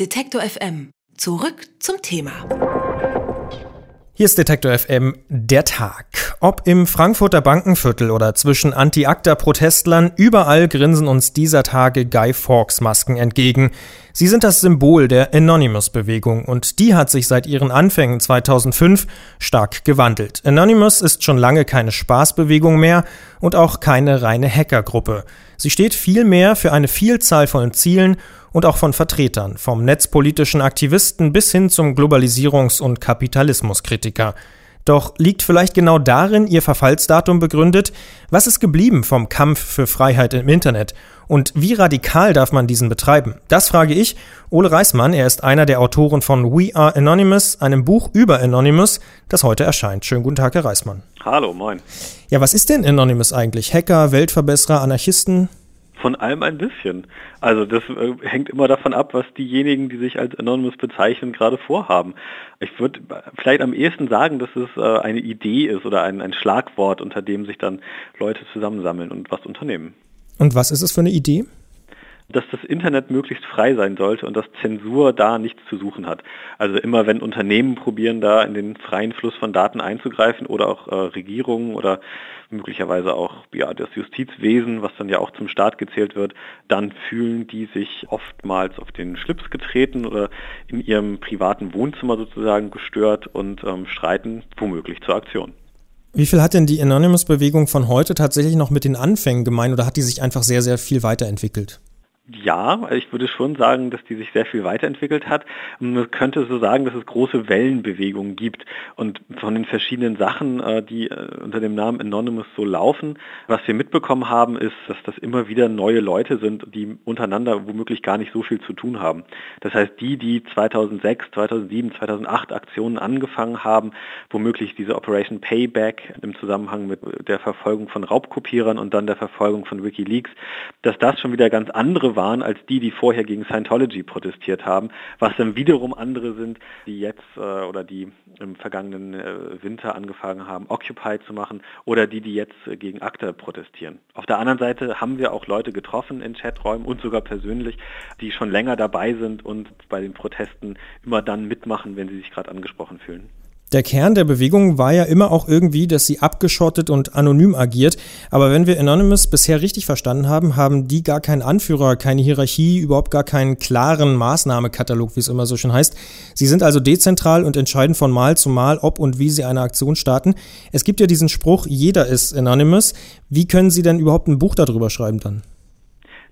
Detektor FM. Zurück zum Thema. Hier ist Detektor FM der Tag. Ob im Frankfurter Bankenviertel oder zwischen Anti-ACTA-Protestlern, überall grinsen uns dieser Tage Guy Fawkes Masken entgegen. Sie sind das Symbol der Anonymous-Bewegung und die hat sich seit ihren Anfängen 2005 stark gewandelt. Anonymous ist schon lange keine Spaßbewegung mehr und auch keine reine Hackergruppe. Sie steht vielmehr für eine Vielzahl von Zielen und auch von Vertretern, vom netzpolitischen Aktivisten bis hin zum Globalisierungs- und Kapitalismuskritiker. Doch liegt vielleicht genau darin ihr Verfallsdatum begründet? Was ist geblieben vom Kampf für Freiheit im Internet? Und wie radikal darf man diesen betreiben? Das frage ich Ole Reismann. Er ist einer der Autoren von We Are Anonymous, einem Buch über Anonymous, das heute erscheint. Schönen guten Tag, Herr Reismann. Hallo, moin. Ja, was ist denn Anonymous eigentlich? Hacker, Weltverbesserer, Anarchisten? Von allem ein bisschen. Also das äh, hängt immer davon ab, was diejenigen, die sich als Anonymous bezeichnen, gerade vorhaben. Ich würde vielleicht am ehesten sagen, dass es äh, eine Idee ist oder ein, ein Schlagwort, unter dem sich dann Leute zusammensammeln und was unternehmen. Und was ist es für eine Idee? Dass das Internet möglichst frei sein sollte und dass Zensur da nichts zu suchen hat. Also immer wenn Unternehmen probieren, da in den freien Fluss von Daten einzugreifen oder auch äh, Regierungen oder möglicherweise auch ja, das Justizwesen, was dann ja auch zum Staat gezählt wird, dann fühlen die sich oftmals auf den Schlips getreten oder in ihrem privaten Wohnzimmer sozusagen gestört und ähm, streiten womöglich zur Aktion. Wie viel hat denn die Anonymous-Bewegung von heute tatsächlich noch mit den Anfängen gemein oder hat die sich einfach sehr, sehr viel weiterentwickelt? Ja, ich würde schon sagen, dass die sich sehr viel weiterentwickelt hat. Man könnte so sagen, dass es große Wellenbewegungen gibt und von den verschiedenen Sachen, äh, die äh, unter dem Namen Anonymous so laufen, was wir mitbekommen haben, ist, dass das immer wieder neue Leute sind, die untereinander womöglich gar nicht so viel zu tun haben. Das heißt, die, die 2006, 2007, 2008 Aktionen angefangen haben, womöglich diese Operation Payback im Zusammenhang mit der Verfolgung von Raubkopierern und dann der Verfolgung von WikiLeaks, dass das schon wieder ganz andere waren als die, die vorher gegen Scientology protestiert haben, was dann wiederum andere sind, die jetzt äh, oder die im vergangenen äh, Winter angefangen haben, Occupy zu machen oder die, die jetzt äh, gegen ACTA protestieren. Auf der anderen Seite haben wir auch Leute getroffen in Chaträumen und sogar persönlich, die schon länger dabei sind und bei den Protesten immer dann mitmachen, wenn sie sich gerade angesprochen fühlen. Der Kern der Bewegung war ja immer auch irgendwie, dass sie abgeschottet und anonym agiert. Aber wenn wir Anonymous bisher richtig verstanden haben, haben die gar keinen Anführer, keine Hierarchie, überhaupt gar keinen klaren Maßnahmekatalog, wie es immer so schön heißt. Sie sind also dezentral und entscheiden von Mal zu Mal, ob und wie sie eine Aktion starten. Es gibt ja diesen Spruch, jeder ist Anonymous. Wie können Sie denn überhaupt ein Buch darüber schreiben dann?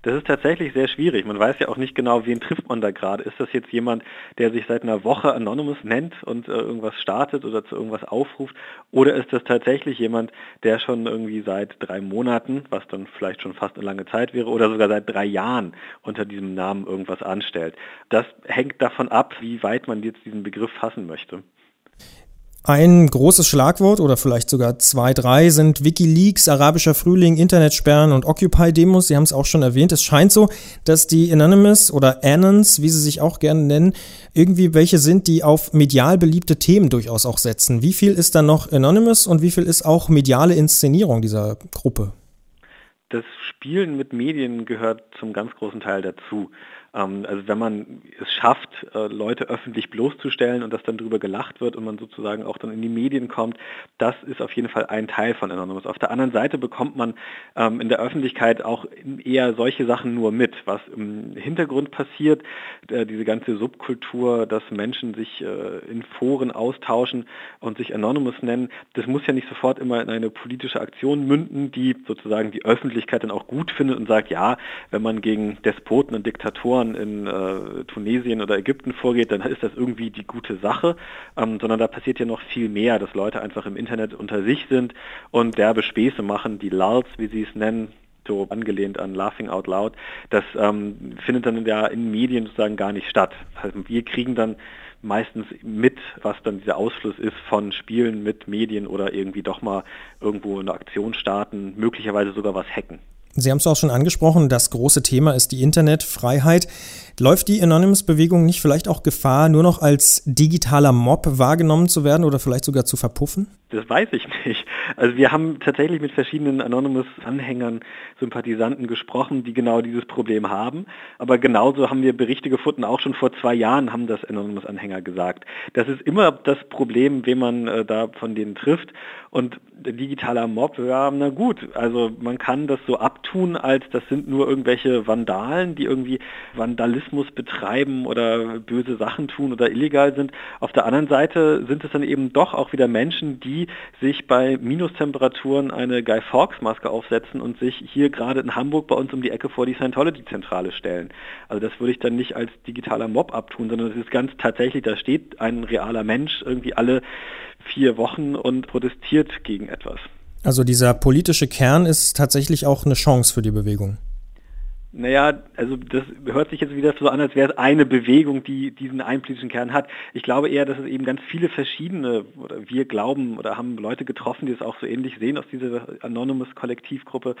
Das ist tatsächlich sehr schwierig. Man weiß ja auch nicht genau, wen trifft man da gerade. Ist das jetzt jemand, der sich seit einer Woche Anonymous nennt und äh, irgendwas startet oder zu irgendwas aufruft? Oder ist das tatsächlich jemand, der schon irgendwie seit drei Monaten, was dann vielleicht schon fast eine lange Zeit wäre, oder sogar seit drei Jahren unter diesem Namen irgendwas anstellt? Das hängt davon ab, wie weit man jetzt diesen Begriff fassen möchte. Ein großes Schlagwort oder vielleicht sogar zwei, drei sind Wikileaks, arabischer Frühling, Internetsperren und Occupy-Demos. Sie haben es auch schon erwähnt. Es scheint so, dass die Anonymous oder Anons, wie sie sich auch gerne nennen, irgendwie welche sind, die auf medial beliebte Themen durchaus auch setzen. Wie viel ist dann noch Anonymous und wie viel ist auch mediale Inszenierung dieser Gruppe? Das Spielen mit Medien gehört zum ganz großen Teil dazu. Ähm, also wenn man es schafft, äh, Leute öffentlich bloßzustellen und dass dann darüber gelacht wird und man sozusagen auch dann in die Medien kommt, das ist auf jeden Fall ein Teil von Anonymous. Auf der anderen Seite bekommt man ähm, in der Öffentlichkeit auch eher solche Sachen nur mit, was im Hintergrund passiert, äh, diese ganze Subkultur, dass Menschen sich äh, in Foren austauschen und sich Anonymous nennen, das muss ja nicht sofort immer in eine politische Aktion münden, die sozusagen die Öffentlichkeit dann auch gut findet und sagt, ja, wenn man gegen Despoten und Diktatoren man in äh, Tunesien oder Ägypten vorgeht, dann ist das irgendwie die gute Sache, ähm, sondern da passiert ja noch viel mehr, dass Leute einfach im Internet unter sich sind und derbe Späße machen, die Lulz, wie sie es nennen, so angelehnt an Laughing Out Loud, das ähm, findet dann ja in Medien sozusagen gar nicht statt. Also wir kriegen dann meistens mit, was dann dieser Ausfluss ist von Spielen mit Medien oder irgendwie doch mal irgendwo eine Aktion starten, möglicherweise sogar was hacken. Sie haben es auch schon angesprochen, das große Thema ist die Internetfreiheit. Läuft die Anonymous-Bewegung nicht vielleicht auch Gefahr, nur noch als digitaler Mob wahrgenommen zu werden oder vielleicht sogar zu verpuffen? Das weiß ich nicht. Also wir haben tatsächlich mit verschiedenen Anonymous-Anhängern, Sympathisanten gesprochen, die genau dieses Problem haben. Aber genauso haben wir Berichte gefunden, auch schon vor zwei Jahren haben das Anonymous-Anhänger gesagt. Das ist immer das Problem, wen man äh, da von denen trifft. Und digitaler Mob, ja, na gut, also man kann das so abtun, als das sind nur irgendwelche Vandalen, die irgendwie Vandalismus betreiben oder böse Sachen tun oder illegal sind. Auf der anderen Seite sind es dann eben doch auch wieder Menschen, die sich bei Minustemperaturen eine Guy Fawkes Maske aufsetzen und sich hier gerade in Hamburg bei uns um die Ecke vor die Scientology-Zentrale stellen. Also das würde ich dann nicht als digitaler Mob abtun, sondern es ist ganz tatsächlich, da steht ein realer Mensch irgendwie alle vier Wochen und protestiert gegen etwas. Also dieser politische Kern ist tatsächlich auch eine Chance für die Bewegung. Naja, also das hört sich jetzt wieder so an, als wäre es eine Bewegung, die diesen einpolitischen Kern hat. Ich glaube eher, dass es eben ganz viele verschiedene, oder wir glauben oder haben Leute getroffen, die es auch so ähnlich sehen aus dieser Anonymous-Kollektivgruppe,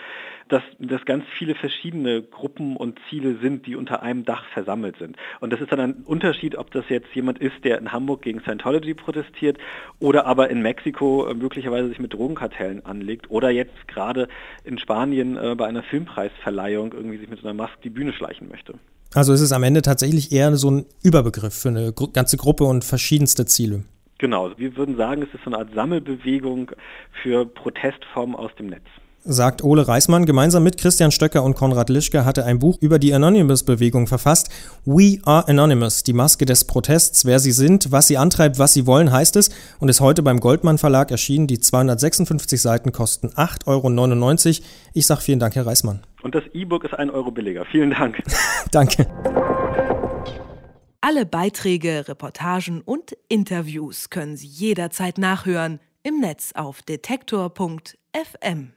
dass das ganz viele verschiedene Gruppen und Ziele sind, die unter einem Dach versammelt sind. Und das ist dann ein Unterschied, ob das jetzt jemand ist, der in Hamburg gegen Scientology protestiert oder aber in Mexiko äh, möglicherweise sich mit Drogenkartellen anlegt oder jetzt gerade in Spanien äh, bei einer Filmpreisverleihung irgendwie sich mit einer Maske die Bühne schleichen möchte. Also ist es am Ende tatsächlich eher so ein Überbegriff für eine ganze Gruppe und verschiedenste Ziele. Genau, wir würden sagen, es ist so eine Art Sammelbewegung für Protestformen aus dem Netz sagt Ole Reismann. Gemeinsam mit Christian Stöcker und Konrad Lischke hatte ein Buch über die Anonymous-Bewegung verfasst. We are Anonymous, die Maske des Protests. Wer sie sind, was sie antreibt, was sie wollen, heißt es und ist heute beim Goldmann Verlag erschienen. Die 256 Seiten kosten 8,99 Euro. Ich sage vielen Dank, Herr Reismann. Und das E-Book ist ein Euro billiger. Vielen Dank. Danke. Alle Beiträge, Reportagen und Interviews können Sie jederzeit nachhören im Netz auf detektor.fm.